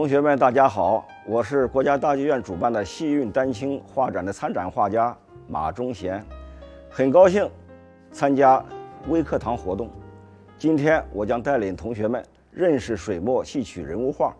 同学们，大家好，我是国家大剧院主办的戏韵丹青画展的参展画家马忠贤，很高兴参加微课堂活动。今天我将带领同学们认识水墨戏曲人物画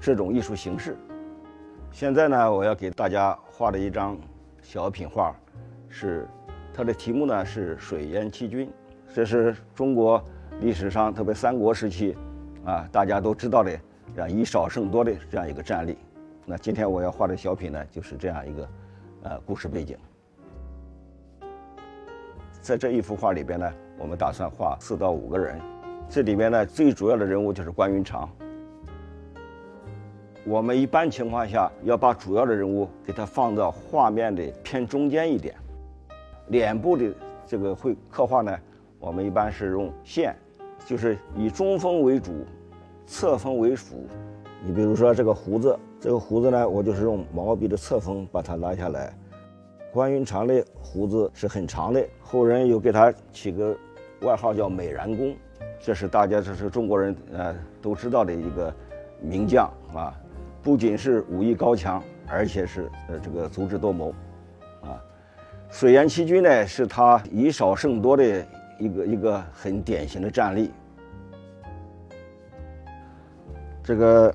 这种艺术形式。现在呢，我要给大家画的一张小品画，是它的题目呢是《水淹七军》，这是中国历史上特别三国时期啊大家都知道的啊以少胜多的这样一个战例。那今天我要画的小品呢，就是这样一个呃故事背景。在这一幅画里边呢，我们打算画四到五个人。这里边呢，最主要的人物就是关云长。我们一般情况下要把主要的人物给他放到画面的偏中间一点。脸部的这个绘刻画呢，我们一般是用线，就是以中锋为主，侧锋为辅。你比如说这个胡子，这个胡子呢，我就是用毛笔的侧锋把它拉下来。关云长的胡子是很长的，后人又给他起个外号叫美髯公，这是大家这是中国人呃都知道的一个名将啊，不仅是武艺高强，而且是呃这个足智多谋，啊，水淹七军呢是他以少胜多的一个一个很典型的战例。这个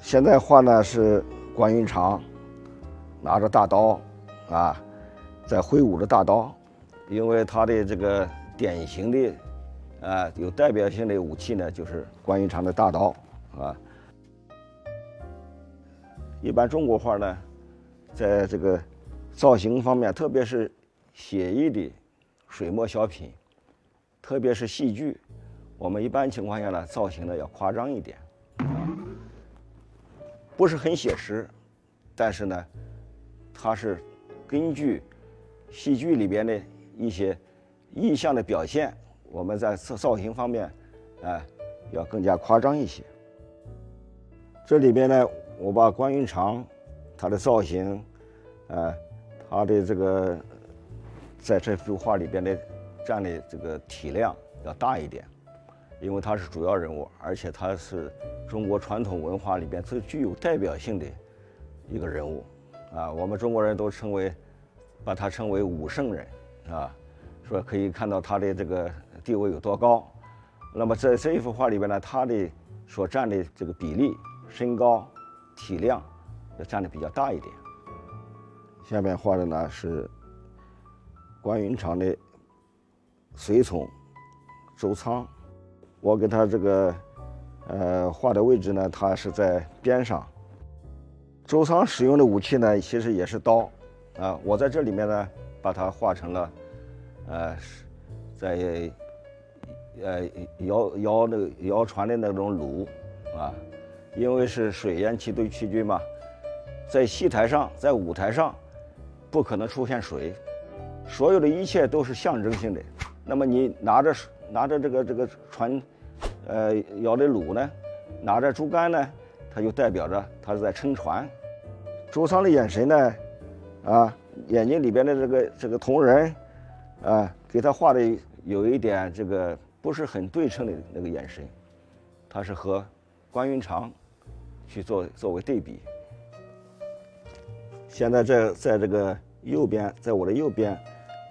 现在画呢是关云长拿着大刀。啊，在挥舞着大刀，因为他的这个典型的，啊，有代表性的武器呢，就是关云长的大刀，啊。一般中国画呢，在这个造型方面，特别是写意的水墨小品，特别是戏剧，我们一般情况下呢，造型呢要夸张一点，不是很写实，但是呢，它是。根据戏剧里边的一些意象的表现，我们在造造型方面，哎，要更加夸张一些。这里边呢，我把关云长他的造型，呃，他的这个在这幅画里边的占的这个体量要大一点，因为他是主要人物，而且他是中国传统文化里边最具有代表性的一个人物。啊，我们中国人都称为，把他称为武圣人，啊，说可以看到他的这个地位有多高。那么在这一幅画里边呢，他的所占的这个比例、身高、体量要占的比较大一点。下面画的呢是关云长的随从周仓，我给他这个呃画的位置呢，他是在边上。周仓使用的武器呢，其实也是刀，啊，我在这里面呢，把它画成了，呃，在，呃，摇摇那个摇船的那种橹，啊，因为是水淹七队七军嘛，在戏台上，在舞台上，不可能出现水，所有的一切都是象征性的。那么你拿着拿着这个这个船，呃，摇的橹呢，拿着竹竿呢，它就代表着它是在撑船。周仓的眼神呢，啊，眼睛里边的这个这个瞳仁，啊，给他画的有一点这个不是很对称的那个眼神，他是和关云长去做作为对比。现在在在这个右边，在我的右边，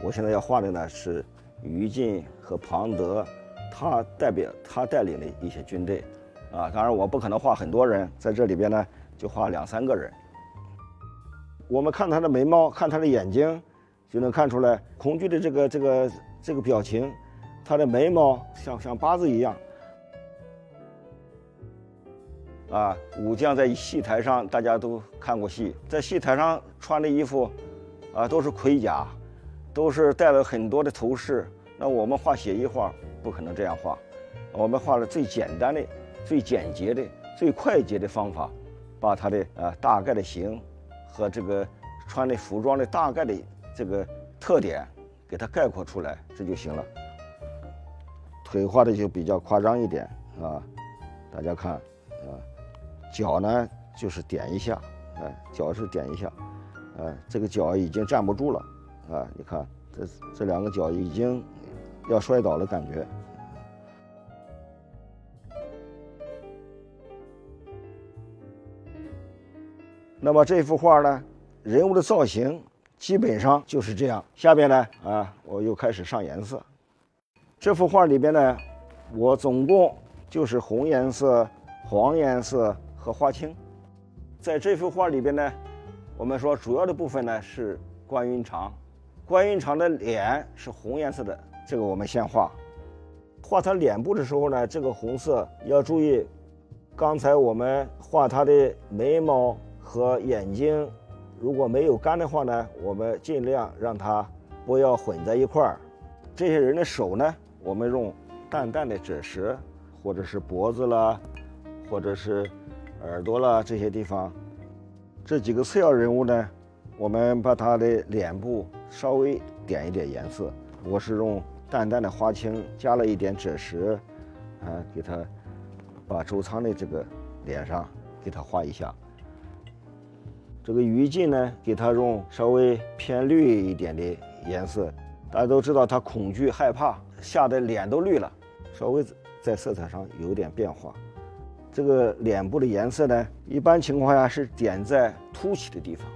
我现在要画的呢是于禁和庞德，他代表他带领的一些军队，啊，当然我不可能画很多人，在这里边呢就画两三个人。我们看他的眉毛，看他的眼睛，就能看出来恐惧的这个这个这个表情。他的眉毛像像八字一样。啊，武将在戏台上，大家都看过戏，在戏台上穿的衣服，啊，都是盔甲，都是带了很多的头饰。那我们画写意画不可能这样画，我们画了最简单的、最简洁的、最快捷的方法，把他的啊大概的形。和这个穿的服装的大概的这个特点，给它概括出来，这就行了。腿画的就比较夸张一点啊，大家看啊，脚呢就是点一下，哎，脚是点一下，哎，这个脚已经站不住了啊，你看这这两个脚已经要摔倒的感觉。那么这幅画呢，人物的造型基本上就是这样。下边呢，啊，我又开始上颜色。这幅画里边呢，我总共就是红颜色、黄颜色和花青。在这幅画里边呢，我们说主要的部分呢是关云长。关云长的脸是红颜色的，这个我们先画。画他脸部的时候呢，这个红色要注意。刚才我们画他的眉毛和眼睛，如果没有干的话呢，我们尽量让它不要混在一块儿。这些人的手呢，我们用淡淡的赭石，或者是脖子啦，或者是耳朵啦这些地方。这几个次要人物呢，我们把他的脸部稍微点一点颜色。我是用淡淡的花青，加了一点赭石，啊，给它。把周仓的这个脸上给它画一下，这个于禁呢，给他用稍微偏绿一点的颜色。大家都知道他恐惧害怕，吓得脸都绿了，稍微在色彩上有点变化。这个脸部的颜色呢，一般情况下是点在凸起的地方，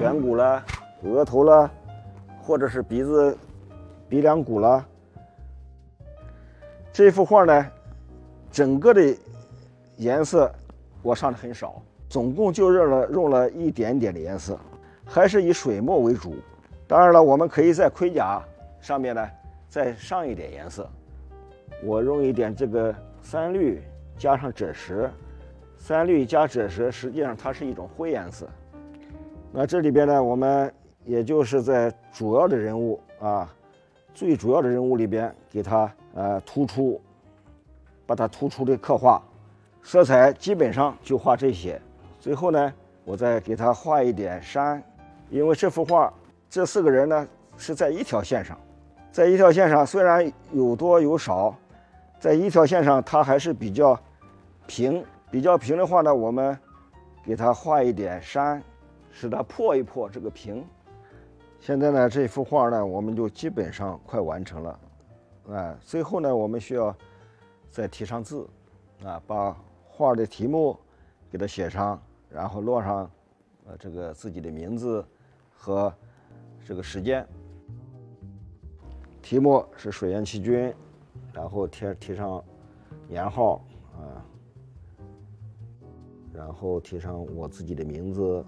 颧骨啦、额头啦，或者是鼻子、鼻梁骨啦。这幅画呢。整个的颜色我上的很少，总共就用了用了一点点的颜色，还是以水墨为主。当然了，我们可以在盔甲上面呢再上一点颜色。我用一点这个三绿加上赭石，三绿加赭石实际上它是一种灰颜色。那这里边呢，我们也就是在主要的人物啊，最主要的人物里边给它呃突出。把它突出的刻画，色彩基本上就画这些。最后呢，我再给他画一点山，因为这幅画这四个人呢是在一条线上，在一条线上虽然有多有少，在一条线上它还是比较平。比较平的话呢，我们给他画一点山，使它破一破这个平。现在呢，这幅画呢我们就基本上快完成了。啊，最后呢，我们需要。再题上字，啊，把画的题目给它写上，然后落上，呃，这个自己的名字和这个时间。题目是水淹七军，然后贴贴上年号，啊，然后贴上我自己的名字。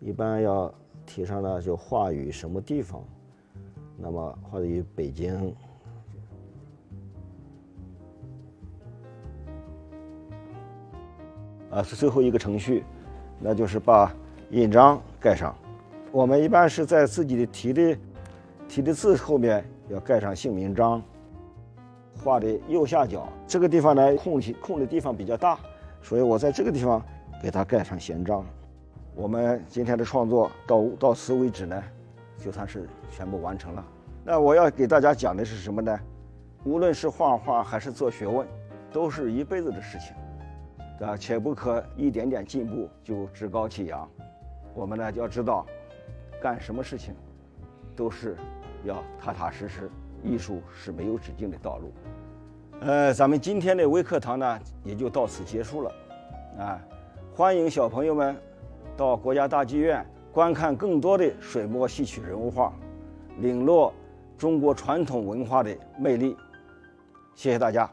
一般要题上呢，就画于什么地方，那么画于北京。啊，是最后一个程序，那就是把印章盖上。我们一般是在自己的题的题的字后面要盖上姓名章。画的右下角这个地方呢，空空的地方比较大，所以我在这个地方给它盖上闲章。我们今天的创作到到此为止呢，就算是全部完成了。那我要给大家讲的是什么呢？无论是画画还是做学问，都是一辈子的事情。啊，且不可一点点进步就趾高气扬。我们呢要知道，干什么事情都是要踏踏实实。艺术是没有止境的道路。呃，咱们今天的微课堂呢也就到此结束了。啊，欢迎小朋友们到国家大剧院观看更多的水墨戏曲人物画，领略中国传统文化的魅力。谢谢大家。